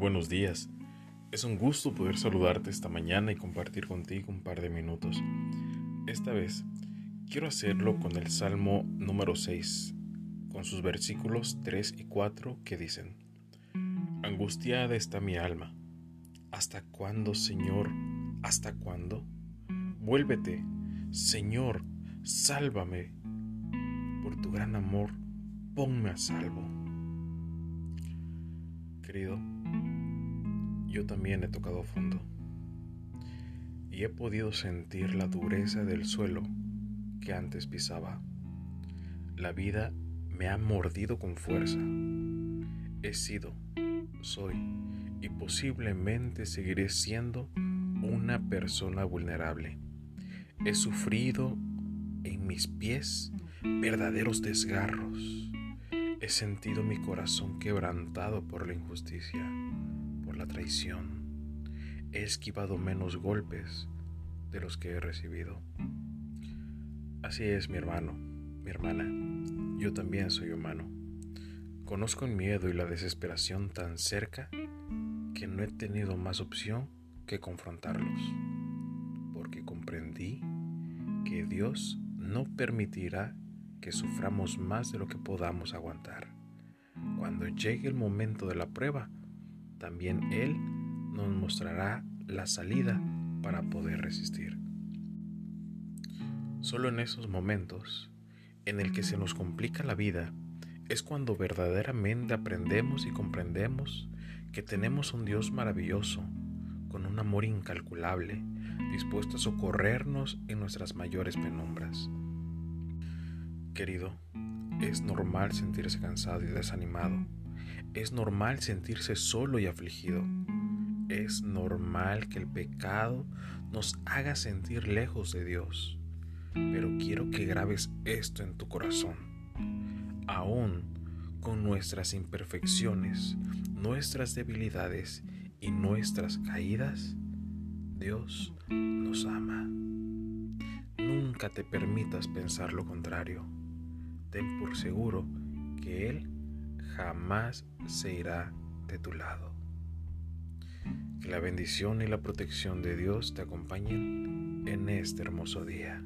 buenos días. Es un gusto poder saludarte esta mañana y compartir contigo un par de minutos. Esta vez quiero hacerlo con el Salmo número 6, con sus versículos 3 y 4 que dicen, Angustiada está mi alma. ¿Hasta cuándo, Señor? ¿Hasta cuándo? Vuélvete, Señor, sálvame. Por tu gran amor, ponme a salvo querido, yo también he tocado fondo y he podido sentir la dureza del suelo que antes pisaba. La vida me ha mordido con fuerza. He sido, soy y posiblemente seguiré siendo una persona vulnerable. He sufrido en mis pies verdaderos desgarros He sentido mi corazón quebrantado por la injusticia, por la traición. He esquivado menos golpes de los que he recibido. Así es, mi hermano, mi hermana. Yo también soy humano. Conozco el miedo y la desesperación tan cerca que no he tenido más opción que confrontarlos, porque comprendí que Dios no permitirá que suframos más de lo que podamos aguantar. Cuando llegue el momento de la prueba, también Él nos mostrará la salida para poder resistir. Solo en esos momentos en el que se nos complica la vida es cuando verdaderamente aprendemos y comprendemos que tenemos un Dios maravilloso, con un amor incalculable, dispuesto a socorrernos en nuestras mayores penumbras. Querido, es normal sentirse cansado y desanimado. Es normal sentirse solo y afligido. Es normal que el pecado nos haga sentir lejos de Dios. Pero quiero que grabes esto en tu corazón. Aún con nuestras imperfecciones, nuestras debilidades y nuestras caídas, Dios nos ama. Nunca te permitas pensar lo contrario ten por seguro que Él jamás se irá de tu lado. Que la bendición y la protección de Dios te acompañen en este hermoso día.